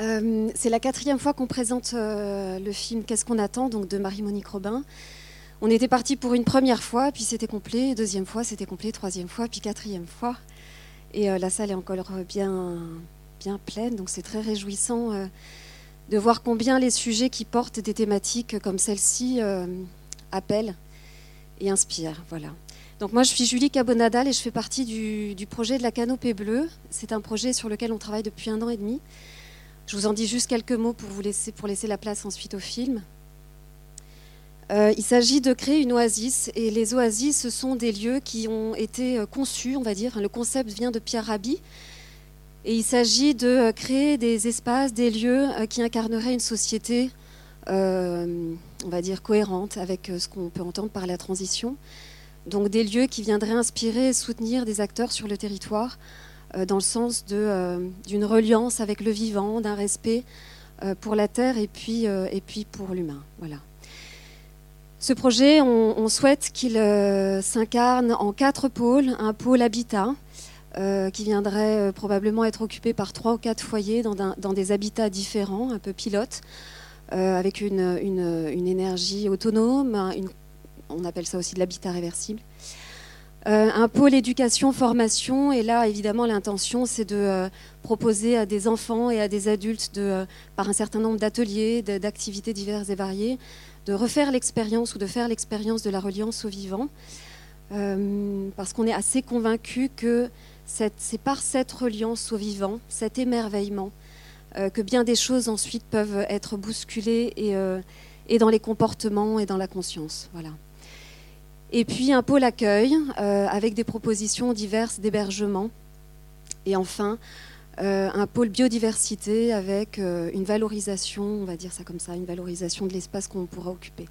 Euh, c'est la quatrième fois qu'on présente euh, le film Qu'est-ce qu'on attend donc de Marie-Monique Robin. On était parti pour une première fois, puis c'était complet, deuxième fois c'était complet, troisième fois, puis quatrième fois. Et euh, la salle est encore bien, bien pleine, donc c'est très réjouissant de voir combien les sujets qui portent des thématiques comme celle-ci appellent et inspirent. Voilà. Donc moi je suis Julie Cabonadal et je fais partie du, du projet de la canopée bleue. C'est un projet sur lequel on travaille depuis un an et demi. Je vous en dis juste quelques mots pour, laisser, la place ensuite au film. Euh, il s'agit de créer une oasis et les oasis, ce sont des lieux qui ont été euh, conçus, on va dire. Le concept vient de Pierre Rabhi et il s'agit de euh, créer des espaces, des lieux qui incarneraient une société, on va dire, cohérente avec ce qu'on peut entendre par la transition. Donc des lieux qui viendraient inspirer et soutenir des acteurs sur le territoire dans le sens euh, d'une reliance avec le vivant, d'un respect euh, pour la terre et puis, et puis pour l'humain. Voilà. Ce projet, on, souhaite qu'il s'incarne en quatre pôles. Un pôle habitat, qui viendrait probablement être occupé par trois ou quatre foyers dans, des habitats différents, un peu pilotes, avec une, une, énergie autonome, on appelle ça aussi de l'habitat réversible. Euh, un pôle éducation-formation, et là, évidemment, l'intention, c'est de euh, proposer à des enfants et à des adultes, de, euh, par un certain nombre d'ateliers, d'activités diverses et variées, de refaire l'expérience ou de faire l'expérience de la reliance au vivant, parce qu'on est assez convaincu que c'est par cette reliance au vivant, cet émerveillement, que bien des choses ensuite peuvent être bousculées et, et dans les comportements et dans la conscience. Voilà. Et puis un pôle accueil euh, avec des propositions diverses d'hébergement. Et enfin, euh, un pôle biodiversité avec euh, une valorisation, on va dire ça comme ça, une valorisation de l'espace qu'on pourra occuper.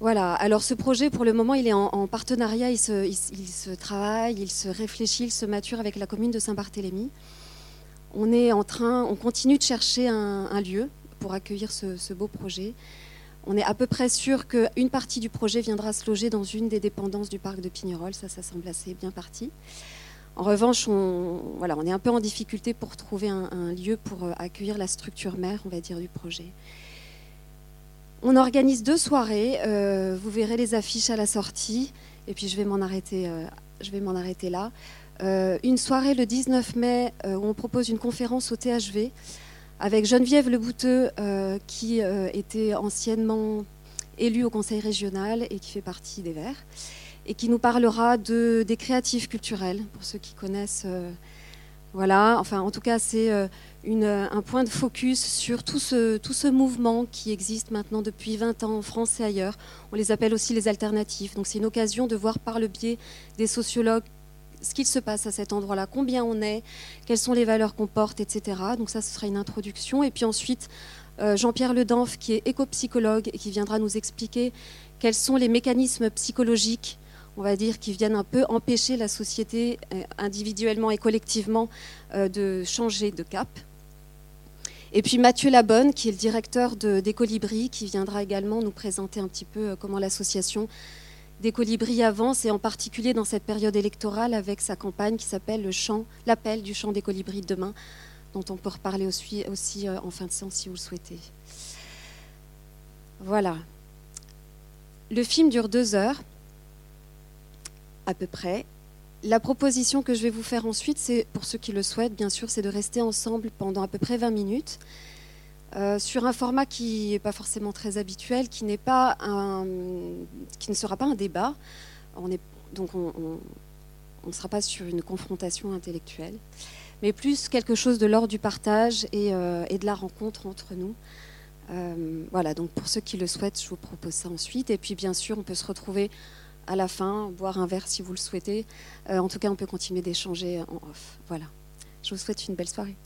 Voilà, alors ce projet pour le moment il est en, partenariat, il se, se, travaille, il se réfléchit, il se mature avec la commune de Saint-Barthélemy. On est en train, on continue de chercher un, lieu pour accueillir ce beau projet. On est à peu près sûr qu'une partie du projet viendra se loger dans une des dépendances du parc de Pignerol. Ça, ça semble assez bien parti. En revanche, on, est un peu en difficulté pour trouver un, lieu pour euh, accueillir la structure mère, on va dire, du projet. On organise deux soirées. Euh, vous verrez les affiches à la sortie. Et puis, je vais m'en arrêter, euh, là. une soirée le 19 mai où on propose une conférence au THV avec Geneviève Lebouteux, euh, qui euh, était anciennement élue au Conseil régional et qui fait partie des Verts, et qui nous parlera de, des créatifs culturels, pour ceux qui connaissent. Euh, voilà, enfin, en tout cas, c'est un point de focus sur tout ce, tout ce mouvement qui existe maintenant depuis 20 ans en France et ailleurs. On les appelle aussi les alternatifs. Donc, c'est une occasion de voir par le biais des sociologues ce qu'il se passe à cet endroit-là, combien on est, quelles sont les valeurs qu'on porte, etc. Donc ça, ce sera une introduction. Et puis ensuite, euh, Jean-Pierre Ledanf, qui est éco-psychologue et qui viendra nous expliquer quels sont les mécanismes psychologiques, on va dire, qui viennent un peu empêcher la société, euh, individuellement et collectivement, euh, de changer de cap. Et puis Mathieu Labonne, qui est le directeur de, des Colibris, qui viendra également nous présenter un petit peu comment l'association des colibris avancent, et en particulier dans cette période électorale avec sa campagne qui s'appelle l'appel du chant des colibris de demain, dont on peut reparler aussi, aussi euh, en fin de séance si vous le souhaitez. Voilà. Le film dure deux heures, à peu près. La proposition que je vais vous faire ensuite, c'est, pour ceux qui le souhaitent, bien sûr, c'est de rester ensemble pendant à peu près 20 minutes. Euh, sur un format qui n'est pas forcément très habituel, qui, pas un, qui ne sera pas un débat. On donc on, ne sera pas sur une confrontation intellectuelle, mais plus quelque chose de l'ordre du partage et, euh, de la rencontre entre nous. Euh, voilà, donc pour ceux qui le souhaitent, je vous propose ça ensuite. Et puis bien sûr, on peut se retrouver à la fin, boire un verre si vous le souhaitez. en tout cas, on peut continuer d'échanger en off. Voilà. Je vous souhaite une belle soirée.